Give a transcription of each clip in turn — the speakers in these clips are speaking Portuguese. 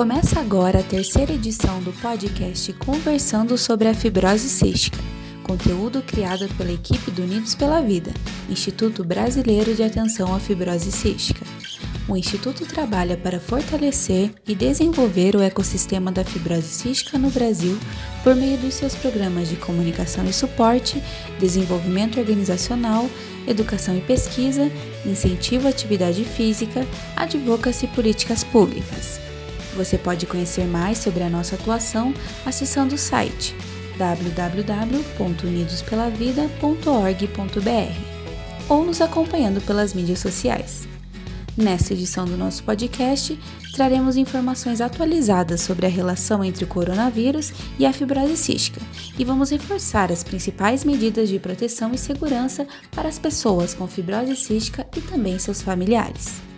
Começa agora a terceira edição do podcast Conversando sobre a Fibrose Cística, conteúdo criado pela equipe do Unidos pela Vida, Instituto Brasileiro de Atenção à Fibrose Cística. O Instituto trabalha para fortalecer e desenvolver o ecossistema da fibrose cística no Brasil por meio dos seus programas de comunicação e suporte, desenvolvimento organizacional, educação e pesquisa, incentivo à atividade física, advocacy e políticas públicas. Você pode conhecer mais sobre a nossa atuação acessando o site www.unidospelavida.org.br ou nos acompanhando pelas mídias sociais. Nesta edição do nosso podcast, traremos informações atualizadas sobre a relação entre o coronavírus e a fibrose cística e vamos reforçar as principais medidas de proteção e segurança para as pessoas com fibrose cística e também seus familiares.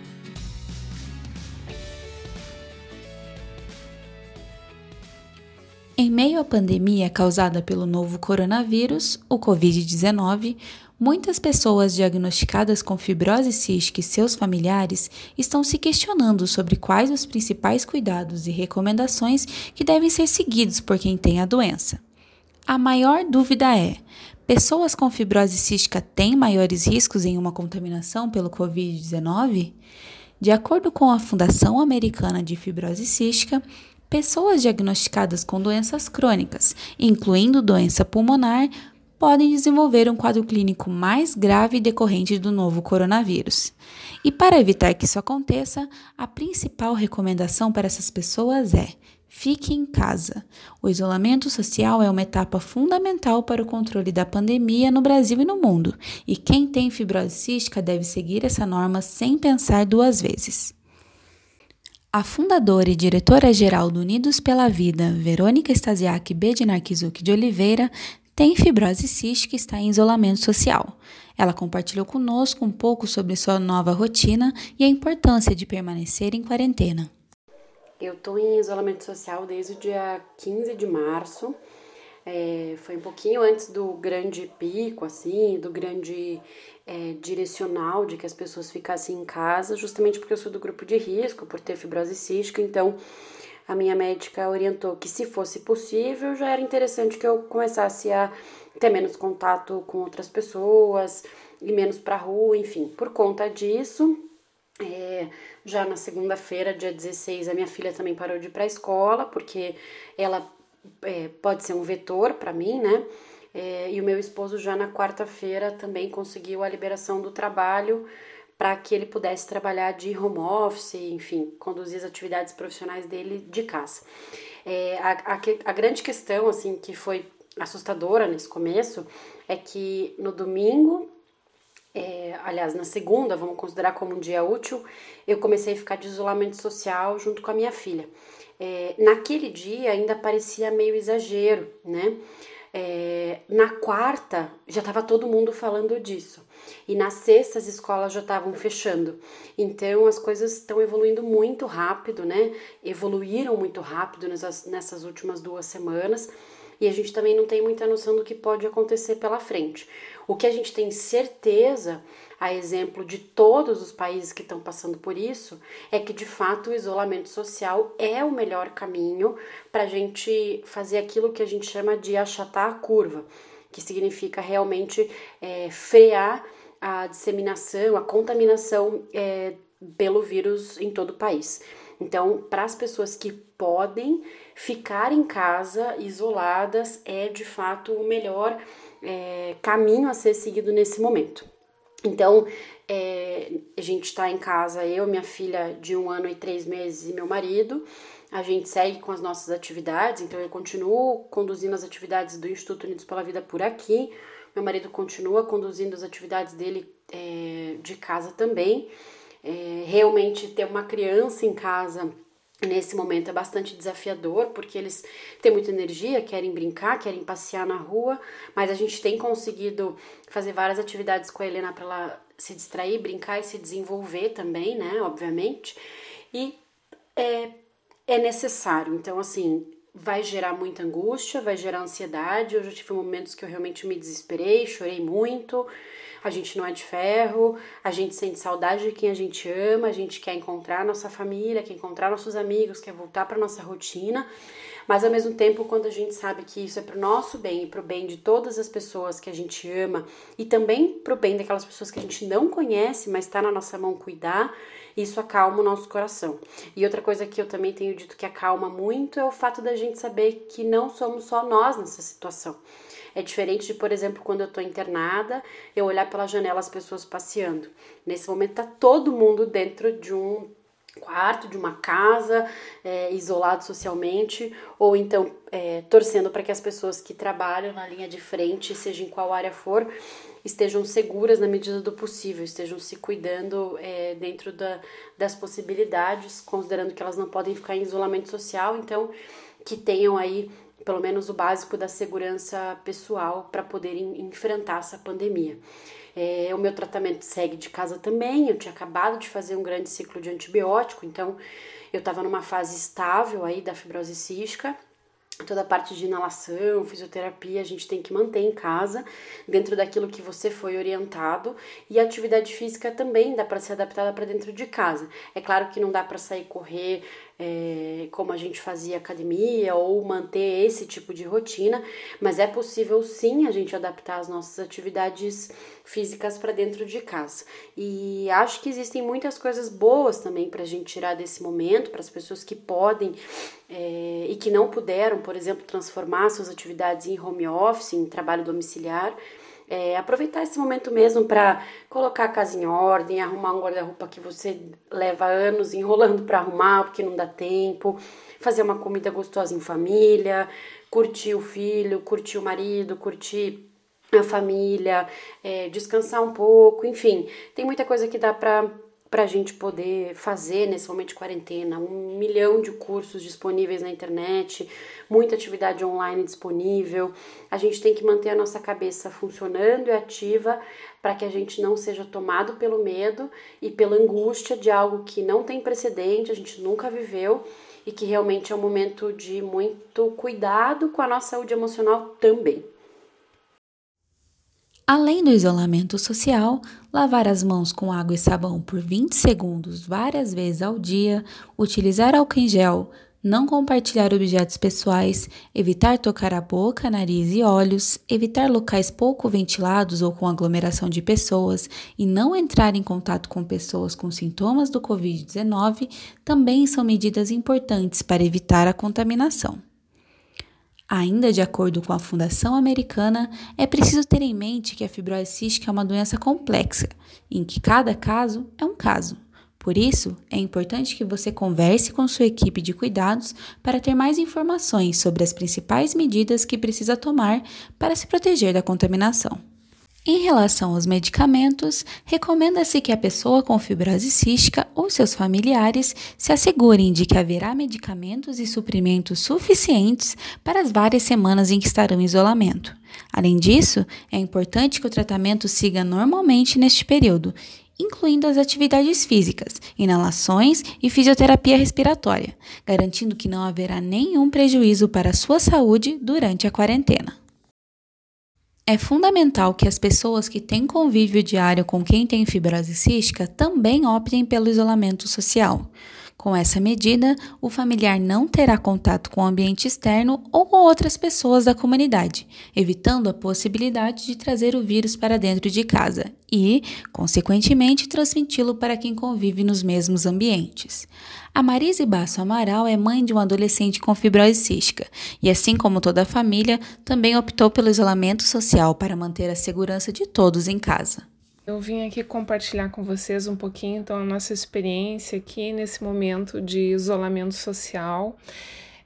Meio à pandemia causada pelo novo coronavírus, o Covid-19, muitas pessoas diagnosticadas com fibrose cística e seus familiares estão se questionando sobre quais os principais cuidados e recomendações que devem ser seguidos por quem tem a doença. A maior dúvida é: pessoas com fibrose cística têm maiores riscos em uma contaminação pelo Covid-19? De acordo com a Fundação Americana de Fibrose Cística, Pessoas diagnosticadas com doenças crônicas, incluindo doença pulmonar, podem desenvolver um quadro clínico mais grave decorrente do novo coronavírus. E para evitar que isso aconteça, a principal recomendação para essas pessoas é: fique em casa. O isolamento social é uma etapa fundamental para o controle da pandemia no Brasil e no mundo, e quem tem fibrose cística deve seguir essa norma sem pensar duas vezes. A fundadora e diretora-geral do Unidos pela Vida, Verônica Stasiak Bednarkizuk de Oliveira, tem fibrose cística e está em isolamento social. Ela compartilhou conosco um pouco sobre sua nova rotina e a importância de permanecer em quarentena. Eu estou em isolamento social desde o dia 15 de março. É, foi um pouquinho antes do grande pico, assim, do grande é, direcional de que as pessoas ficassem em casa, justamente porque eu sou do grupo de risco, por ter fibrose cística, então a minha médica orientou que se fosse possível, já era interessante que eu começasse a ter menos contato com outras pessoas e menos para rua, enfim. Por conta disso, é, já na segunda-feira, dia 16, a minha filha também parou de ir para a escola, porque ela é, pode ser um vetor para mim, né? É, e o meu esposo já na quarta-feira também conseguiu a liberação do trabalho para que ele pudesse trabalhar de home office, enfim, conduzir as atividades profissionais dele de casa. É, a, a, a grande questão, assim, que foi assustadora nesse começo, é que no domingo é, aliás, na segunda, vamos considerar como um dia útil, eu comecei a ficar de isolamento social junto com a minha filha. É, naquele dia ainda parecia meio exagero, né? É, na quarta já estava todo mundo falando disso. E na sexta as escolas já estavam fechando. Então as coisas estão evoluindo muito rápido, né? Evoluíram muito rápido nessas, nessas últimas duas semanas e a gente também não tem muita noção do que pode acontecer pela frente. O que a gente tem certeza, a exemplo de todos os países que estão passando por isso, é que de fato o isolamento social é o melhor caminho para a gente fazer aquilo que a gente chama de achatar a curva, que significa realmente é, frear a disseminação, a contaminação é, pelo vírus em todo o país. Então, para as pessoas que podem ficar em casa isoladas, é de fato o melhor é, caminho a ser seguido nesse momento. Então, é, a gente está em casa, eu, minha filha de um ano e três meses e meu marido. A gente segue com as nossas atividades, então eu continuo conduzindo as atividades do Instituto Unidos pela Vida por aqui. Meu marido continua conduzindo as atividades dele é, de casa também. É, realmente ter uma criança em casa nesse momento é bastante desafiador, porque eles têm muita energia, querem brincar, querem passear na rua, mas a gente tem conseguido fazer várias atividades com a Helena para ela se distrair, brincar e se desenvolver também, né, obviamente. E é, é necessário. Então, assim, vai gerar muita angústia, vai gerar ansiedade. Eu já tive momentos que eu realmente me desesperei, chorei muito, A gente não é de ferro, a gente sente saudade de quem a gente ama, a gente quer encontrar nossa família, quer encontrar nossos amigos, quer voltar para nossa rotina. Mas ao mesmo tempo, quando a gente sabe que isso é para o nosso bem e para o bem de todas as pessoas que a gente ama e também para o bem daquelas pessoas que a gente não conhece, mas está na nossa mão cuidar, isso acalma o nosso coração. E outra coisa que eu também tenho dito que acalma muito é o fato da gente saber que não somos só nós nessa situação. É diferente de, por exemplo, quando eu tô internada, eu olhar pela janela as pessoas passeando. Nesse momento tá todo mundo dentro de um quarto de uma casa, é, isolado socialmente, ou então é, torcendo para que as pessoas que trabalham na linha de frente, seja em qual área for, estejam seguras na medida do possível, estejam se cuidando é, dentro da, das possibilidades, considerando que elas não podem ficar em isolamento social, então que tenham aí pelo menos o básico da segurança pessoal para poderem enfrentar essa pandemia. É, o meu tratamento segue de casa também. Eu tinha acabado de fazer um grande ciclo de antibiótico, então eu estava numa fase estável aí da fibrose cística. Toda a parte de inalação, fisioterapia, a gente tem que manter em casa, dentro daquilo que você foi orientado, e a atividade física também dá para ser adaptada para dentro de casa. É claro que não dá para sair correr é, como a gente fazia academia ou manter esse tipo de rotina, mas é possível sim a gente adaptar as nossas atividades físicas para dentro de casa. E acho que existem muitas coisas boas também para a gente tirar desse momento, para as pessoas que podem é, e que não puderam, por exemplo, transformar suas atividades em home office, em trabalho domiciliar. É, aproveitar esse momento mesmo para colocar a casa em ordem, arrumar um guarda-roupa que você leva anos enrolando para arrumar porque não dá tempo, fazer uma comida gostosa em família, curtir o filho, curtir o marido, curtir a família, é, descansar um pouco, enfim, tem muita coisa que dá para para a gente poder fazer nesse momento de quarentena. Um milhão de cursos disponíveis na internet, muita atividade online disponível. A gente tem que manter a nossa cabeça funcionando e ativa para que a gente não seja tomado pelo medo e pela angústia de algo que não tem precedente, a gente nunca viveu e que realmente é um momento de muito cuidado com a nossa saúde emocional também. Além do isolamento social, lavar as mãos com água e sabão por 20 segundos várias vezes ao dia, utilizar álcool em gel, não compartilhar objetos pessoais, evitar tocar a boca, nariz e olhos, evitar locais pouco ventilados ou com aglomeração de pessoas e não entrar em contato com pessoas com sintomas do Covid-19 também são medidas importantes para evitar a contaminação. Ainda de acordo com a Fundação Americana, é preciso ter em mente que a fibrose cística é uma doença complexa, em que cada caso é um caso. Por isso, é importante que você converse com sua equipe de cuidados para ter mais informações sobre as principais medidas que precisa tomar para se proteger da contaminação. Em relação aos medicamentos, recomenda-se que a pessoa com fibrose cística ou seus familiares se assegurem de que haverá medicamentos e suprimentos suficientes para as várias semanas em que estarão em isolamento. Além disso, é importante que o tratamento siga normalmente neste período, incluindo as atividades físicas, inalações e fisioterapia respiratória, garantindo que não haverá nenhum prejuízo para a sua saúde durante a quarentena. É fundamental que as pessoas que têm convívio diário com quem tem fibrose cística também optem pelo isolamento social. Com essa medida, o familiar não terá contato com o ambiente externo ou com outras pessoas da comunidade, evitando a possibilidade de trazer o vírus para dentro de casa e, consequentemente, transmiti-lo para quem convive nos mesmos ambientes. A Marise Basso Amaral é mãe de um adolescente com fibrose cística e, assim como toda a família, também optou pelo isolamento social para manter a segurança de todos em casa. Eu vim aqui compartilhar com vocês um pouquinho então a nossa experiência aqui nesse momento de isolamento social.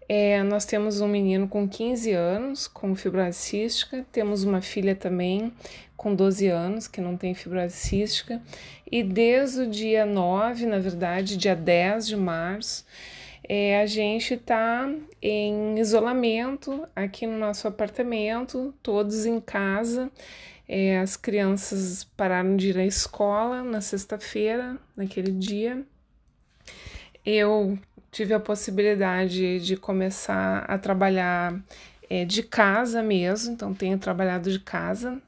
É, nós temos um menino com 15 anos com fibrose cística, temos uma filha também com 12 anos que não tem fibrose cística, e desde o dia 9, na verdade, dia 10 de março, é, a gente está em isolamento aqui no nosso apartamento, todos em casa. É, as crianças pararam de ir à escola na sexta-feira, naquele dia. Eu tive a possibilidade de começar a trabalhar é, de casa mesmo, então tenho trabalhado de casa.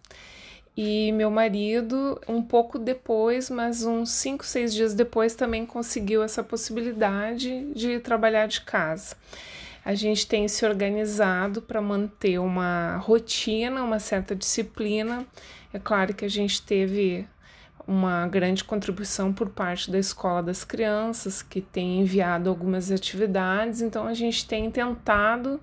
E meu marido, um pouco depois, mas uns 5, 6 dias depois, também conseguiu essa possibilidade de trabalhar de casa. A gente tem se organizado para manter uma rotina, uma certa disciplina. É claro que a gente teve uma grande contribuição por parte da Escola das Crianças, que tem enviado algumas atividades, então a gente tem tentado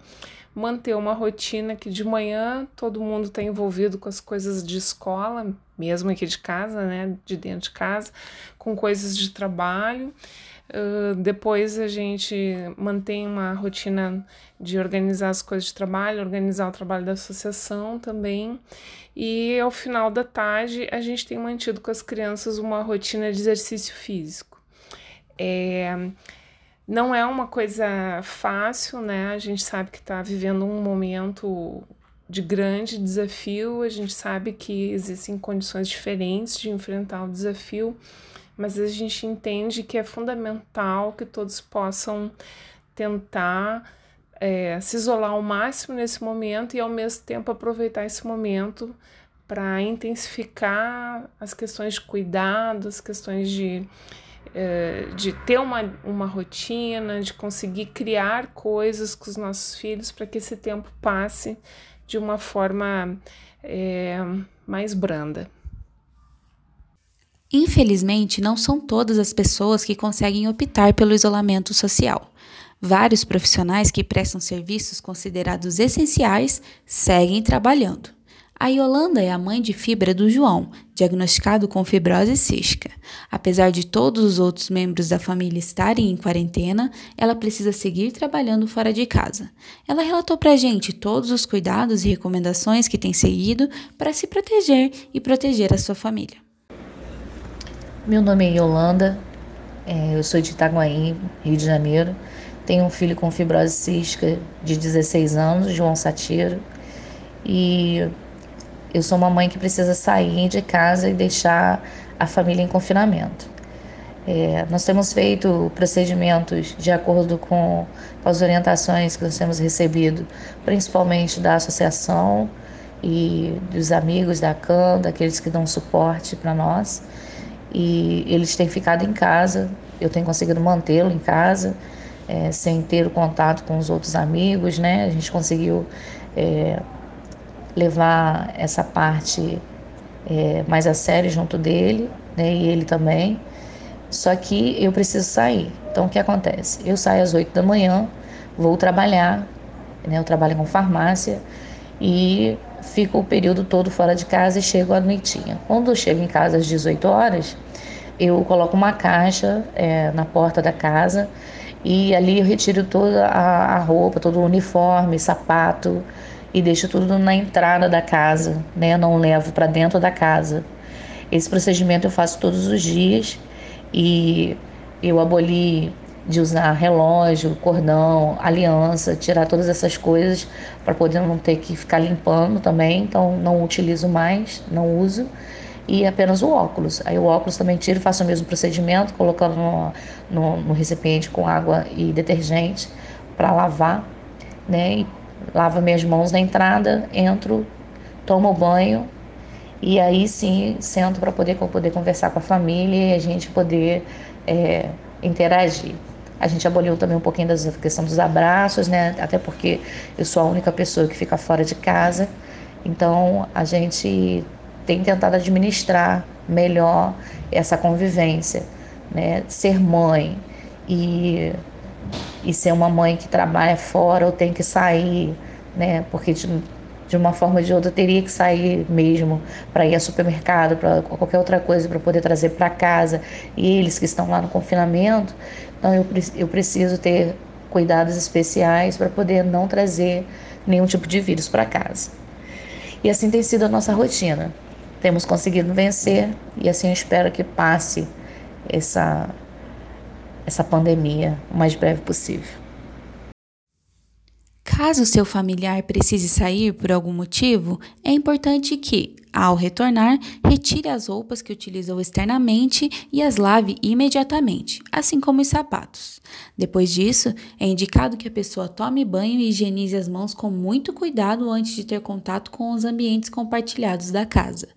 manter uma rotina que de manhã todo mundo está envolvido com as coisas de escola, mesmo aqui de casa, né, de dentro de casa, com coisas de trabalho. Depois a gente mantém uma rotina de organizar as coisas de trabalho, organizar o trabalho da associação também. E ao final da tarde a gente tem mantido com as crianças uma rotina de exercício físico. É, não é uma coisa fácil, né? A gente sabe que está vivendo um momento de grande desafio, a gente sabe que existem condições diferentes de enfrentar o desafio, mas a gente entende que é fundamental que todos possam tentar é, se isolar ao máximo nesse momento e ao mesmo tempo aproveitar esse momento para intensificar as questões de cuidado, as questões de eh, de ter uma, uma rotina, de conseguir criar coisas com os nossos filhos para que esse tempo passe de uma forma é, mais branda. Infelizmente, não são todas as pessoas que conseguem optar pelo isolamento social. Vários profissionais que prestam serviços considerados essenciais seguem trabalhando. A Yolanda é a mãe de fibra do João, diagnosticado com fibrose cística. Apesar de todos os outros membros da família estarem em quarentena, ela precisa seguir trabalhando fora de casa. Ela relatou pra gente todos os cuidados e recomendações que tem seguido para se proteger e proteger a sua família. Meu nome é Yolanda, é, eu sou de Itaguaí, Rio de Janeiro. Tenho um filho com fibrose cística de 16 anos, João Satiro. E eu sou uma mãe que precisa sair de casa e deixar a família em confinamento. É, nós temos feito procedimentos de acordo com, com as orientações que nós temos recebido, principalmente da associação e dos amigos da CAN, daqueles que dão suporte para nós. E eles têm ficado em casa, eu tenho conseguido mantê-lo em casa, é, sem ter o contato com os outros amigos, né? A gente conseguiu é, levar essa parte é, mais a sério junto dele, né, e ele também. Só que eu preciso sair. Então o que acontece? Eu saio às 8 da manhã, vou trabalhar, né, eu trabalho com farmácia e fico o período todo fora de casa e chego à noitinha. Quando eu chego em casa às 18 horas, eu coloco uma caixa é, na porta da casa e ali eu retiro toda a, a roupa, todo o uniforme, sapato, e deixo tudo na entrada da casa, né? Não levo para dentro da casa. Esse procedimento eu faço todos os dias e eu aboli de usar relógio, cordão, aliança, tirar todas essas coisas para poder não ter que ficar limpando também. Então não utilizo mais, não uso e apenas o óculos. Aí o óculos também tiro, faço o mesmo procedimento, colocando no, no, no recipiente com água e detergente para lavar, né? E lavo minhas mãos na entrada, entro, tomo banho e aí sim sento para poder, poder conversar com a família e a gente poder é, interagir. A gente aboliu também um pouquinho da questão dos abraços, né? Até porque eu sou a única pessoa que fica fora de casa. Então a gente tem tentado administrar melhor essa convivência, né? Ser mãe e e ser uma mãe que trabalha fora ou tem que sair, né? Porque de, de uma forma ou de outra teria que sair mesmo para ir ao supermercado, para qualquer outra coisa para poder trazer para casa. E eles que estão lá no confinamento, então eu, eu preciso ter cuidados especiais para poder não trazer nenhum tipo de vírus para casa. E assim tem sido a nossa rotina. Temos conseguido vencer e assim eu espero que passe essa essa pandemia o mais breve possível. Caso seu familiar precise sair por algum motivo, é importante que, ao retornar, retire as roupas que utilizou externamente e as lave imediatamente, assim como os sapatos. Depois disso, é indicado que a pessoa tome banho e higienize as mãos com muito cuidado antes de ter contato com os ambientes compartilhados da casa.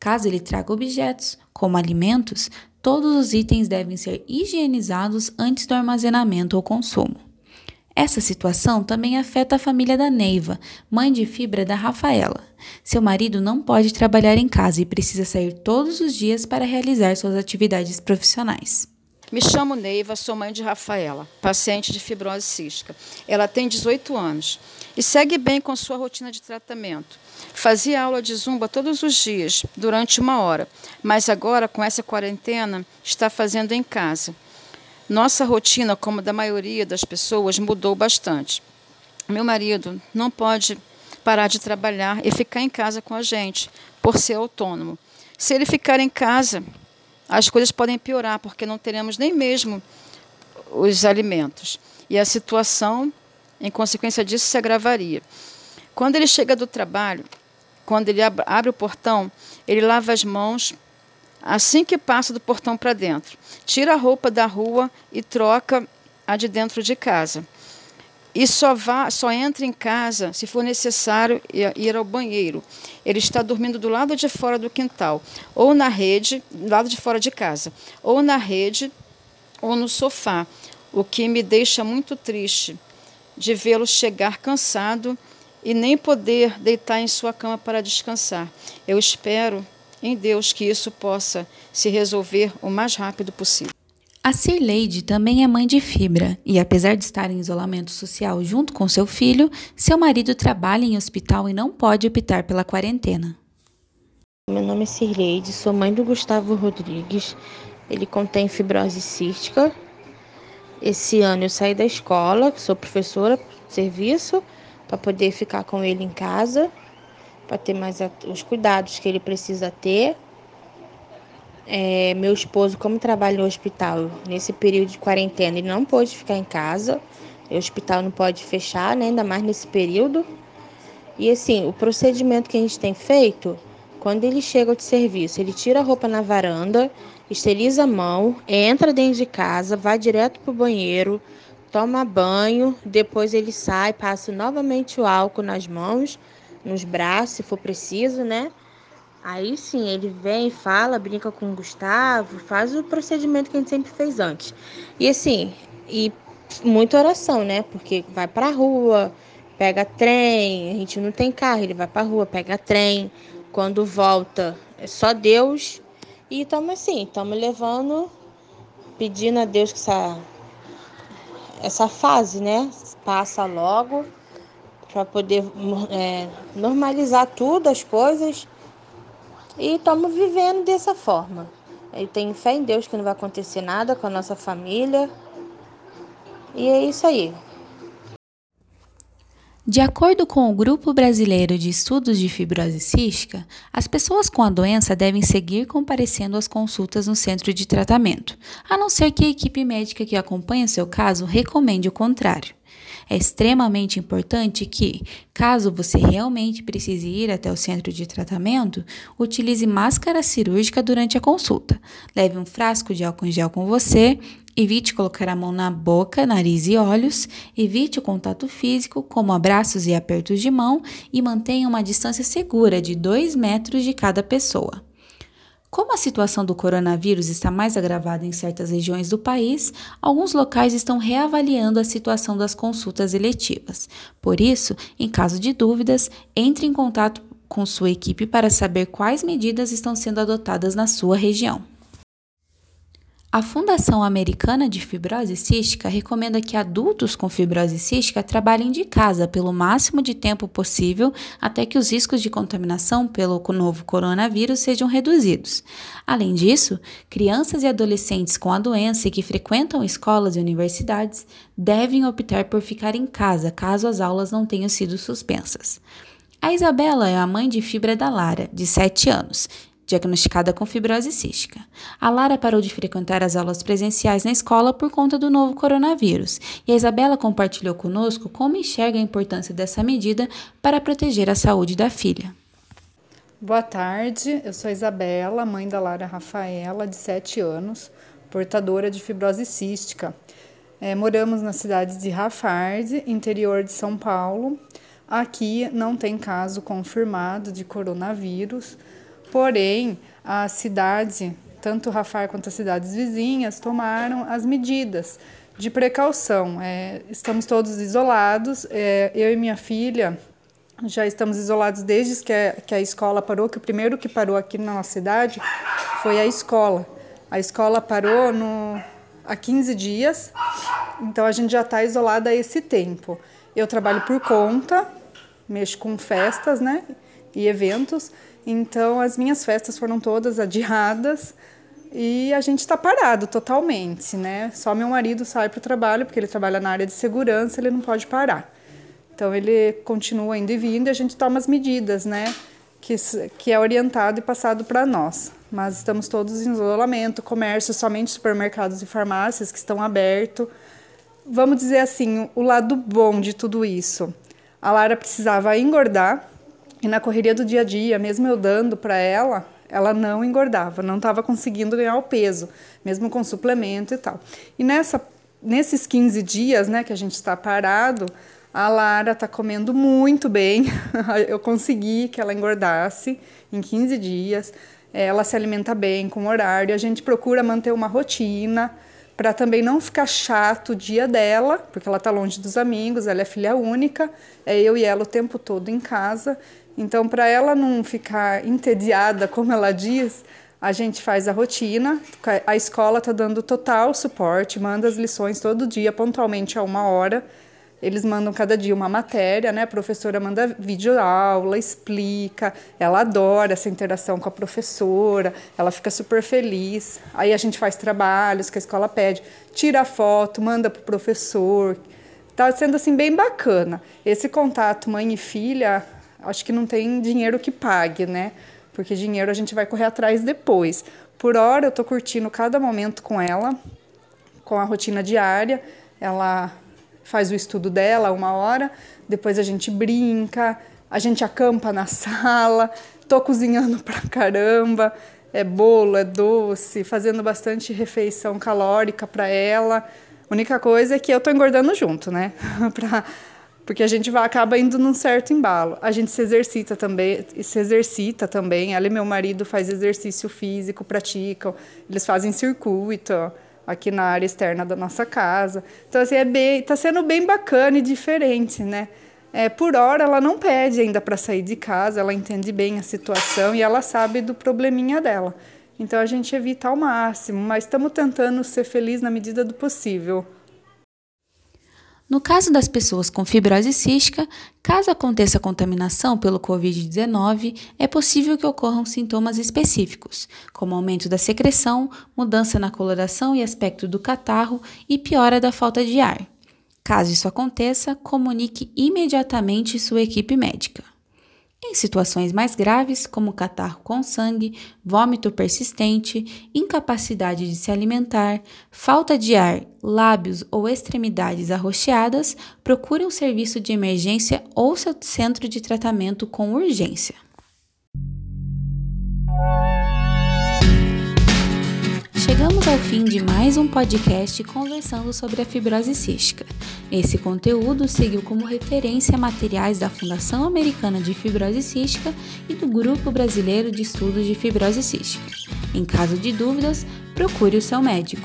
Caso ele traga objetos, como alimentos, todos os itens devem ser higienizados antes do armazenamento ou consumo. Essa situação também afeta a família da Neiva, mãe de fibra da Rafaela. Seu marido não pode trabalhar em casa e precisa sair todos os dias para realizar suas atividades profissionais. Me chamo Neiva, sou mãe de Rafaela, paciente de fibrose cística. Ela tem 18 anos e segue bem com sua rotina de tratamento. Fazia aula de zumba todos os dias, durante uma hora, mas agora, com essa quarentena, está fazendo em casa. Nossa rotina, como da maioria das pessoas, mudou bastante. Meu marido não pode parar de trabalhar e ficar em casa com a gente, por ser autônomo. Se ele ficar em casa, as coisas podem piorar, porque não teremos nem mesmo os alimentos. E a situação, em consequência disso, se agravaria. Quando ele chega do trabalho, quando ele abre o portão, ele lava as mãos assim que passa do portão para dentro. Tira a roupa da rua e troca a de dentro de casa. E só, vá, só entra em casa se for necessário ir ao banheiro. Ele está dormindo do lado de fora do quintal, ou na rede, do lado de fora de casa, ou na rede, ou no sofá, o que me deixa muito triste de vê-lo chegar cansado e nem poder deitar em sua cama para descansar. Eu espero em Deus que isso possa se resolver o mais rápido possível. A Cirleide também é mãe de Fibra e, apesar de estar em isolamento social junto com seu filho, seu marido trabalha em hospital e não pode optar pela quarentena. Meu nome é Cirleide, sou mãe do Gustavo Rodrigues. Ele contém fibrose cística. Esse ano eu saí da escola, sou professora de serviço, para poder ficar com ele em casa para ter mais os cuidados que ele precisa ter. É, meu esposo, como trabalha no hospital, nesse período de quarentena, ele não pôde ficar em casa. O hospital não pode fechar, né, ainda mais nesse período. E assim, o procedimento que a gente tem feito, quando ele chega de serviço, ele tira a roupa na varanda, esteriliza a mão, entra dentro de casa, vai direto para o banheiro, toma banho, depois ele sai, passa novamente o álcool nas mãos nos braços, se for preciso, né? Aí sim, ele vem, fala, brinca com o Gustavo, faz o procedimento que a gente sempre fez antes. E assim, e muita oração, né? Porque vai pra rua, pega trem, a gente não tem carro, ele vai pra rua, pega trem. Quando volta, é só Deus. E estamos assim, estamos levando, pedindo a Deus que essa, essa fase, né? Passa logo para poder é, normalizar tudo, as coisas. E estamos vivendo dessa forma. Eu tenho fé em Deus que não vai acontecer nada com a nossa família. E é isso aí. De acordo com o Grupo Brasileiro de Estudos de Fibrose Cística, as pessoas com a doença devem seguir comparecendo às consultas no centro de tratamento, a não ser que a equipe médica que acompanha seu caso recomende o contrário. É extremamente importante que, caso você realmente precise ir até o centro de tratamento, utilize máscara cirúrgica durante a consulta. Leve um frasco de álcool em gel com você Evite colocar a mão na boca, nariz e olhos. Evite o contato físico, como abraços e apertos de mão, e mantenha uma distância segura de 2 metros de cada pessoa. Como a situação do coronavírus está mais agravada em certas regiões do país, alguns locais estão reavaliando a situação das consultas eletivas. Por isso, em caso de dúvidas, entre em contato com sua equipe para saber quais medidas estão sendo adotadas na sua região. A Fundação Americana de Fibrose Cística recomenda que adultos com fibrose cística trabalhem de casa pelo máximo de tempo possível até que os riscos de contaminação pelo novo coronavírus sejam reduzidos. Além disso, crianças e adolescentes com a doença e que frequentam escolas e universidades devem optar por ficar em casa caso as aulas não tenham sido suspensas. A Isabela é a mãe de fibra da Lara, de 7 anos, diagnosticada com fibrose cística. A Lara parou de frequentar as aulas presenciais na escola por conta do novo coronavírus, e a Isabela compartilhou conosco como enxerga a importância dessa medida para proteger a saúde da filha. Boa tarde, eu sou Isabela, mãe da Lara Rafaela, de 7 anos, portadora de fibrose cística. É, moramos na cidade de Rafard, interior de São Paulo. Aqui não tem caso confirmado de coronavírus, porém a cidade, tanto Rafar quanto as cidades vizinhas, tomaram as medidas de precaução. É, estamos todos isolados, é, eu e minha filha já estamos isolados desde que a, que a escola parou, que o primeiro que parou aqui na nossa cidade foi a escola. A escola parou no, há 15 dias, então a gente já está isolada há esse tempo. Eu trabalho por conta, mexo com festas, né, e eventos, então as minhas festas foram todas adiadas e a gente está parado totalmente, né? Só meu marido sai para o trabalho, porque ele trabalha na área de segurança, ele não pode parar. Então ele continua indo e vindo e a gente toma as medidas, né? Que, que é orientado e passado para nós. Mas estamos todos em isolamento, comércio, somente supermercados e farmácias que estão abertos. Vamos dizer assim, o lado bom de tudo isso. A Lara precisava engordar e na correria do dia a dia, mesmo eu dando para ela, ela não engordava, não estava conseguindo ganhar o peso, mesmo com suplemento e tal. E nessa, nesses 15 dias né, que a gente está parado, a Lara tá comendo muito bem. Eu consegui que ela engordasse em 15 dias. Ela se alimenta bem, com horário. A gente procura manter uma rotina para também não ficar chato o dia dela, porque ela tá longe dos amigos, ela é filha única, é eu e ela o tempo todo em casa. Então, para ela não ficar entediada, como ela diz, a gente faz a rotina. A escola tá dando total suporte, manda as lições todo dia, pontualmente a uma hora. Eles mandam cada dia uma matéria, né? A professora manda vídeo aula, explica. Ela adora essa interação com a professora, ela fica super feliz. Aí a gente faz trabalhos que a escola pede, tira foto, manda pro professor. Tá sendo assim bem bacana. Esse contato mãe e filha, acho que não tem dinheiro que pague, né? Porque dinheiro a gente vai correr atrás depois. Por hora eu tô curtindo cada momento com ela, com a rotina diária. Ela faz o estudo dela uma hora, depois a gente brinca, a gente acampa na sala, tô cozinhando pra caramba, é bolo, é doce, fazendo bastante refeição calórica para ela. A única coisa é que eu tô engordando junto, né? pra, porque a gente vai, acaba indo num certo embalo. A gente se exercita também, se exercita também. Ela e meu marido faz exercício físico, praticam, eles fazem circuito aqui na área externa da nossa casa. Então, assim, é bem, tá sendo bem bacana e diferente, né? É, por hora, ela não pede ainda para sair de casa, ela entende bem a situação e ela sabe do probleminha dela. Então, a gente evita ao máximo, mas estamos tentando ser feliz na medida do possível. No caso das pessoas com fibrose cística, caso aconteça contaminação pelo Covid-19, é possível que ocorram sintomas específicos, como aumento da secreção, mudança na coloração e aspecto do catarro e piora da falta de ar. Caso isso aconteça, comunique imediatamente sua equipe médica. Em situações mais graves, como catarro com sangue, vômito persistente, incapacidade de se alimentar, falta de ar, lábios ou extremidades arroxeadas, procure um serviço de emergência ou seu centro de tratamento com urgência. Chegamos ao fim de mais um podcast conversando sobre a fibrose cística. Esse conteúdo seguiu como referência materiais da Fundação Americana de Fibrose Cística e do Grupo Brasileiro de Estudos de Fibrose Cística. Em caso de dúvidas, procure o seu médico.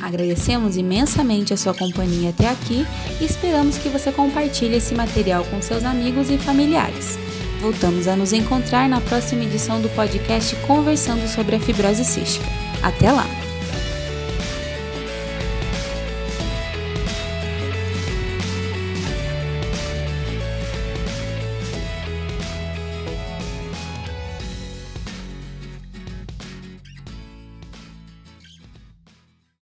Agradecemos imensamente a sua companhia até aqui e esperamos que você compartilhe esse material com seus amigos e familiares. Voltamos a nos encontrar na próxima edição do podcast Conversando sobre a Fibrose Cística. Até lá!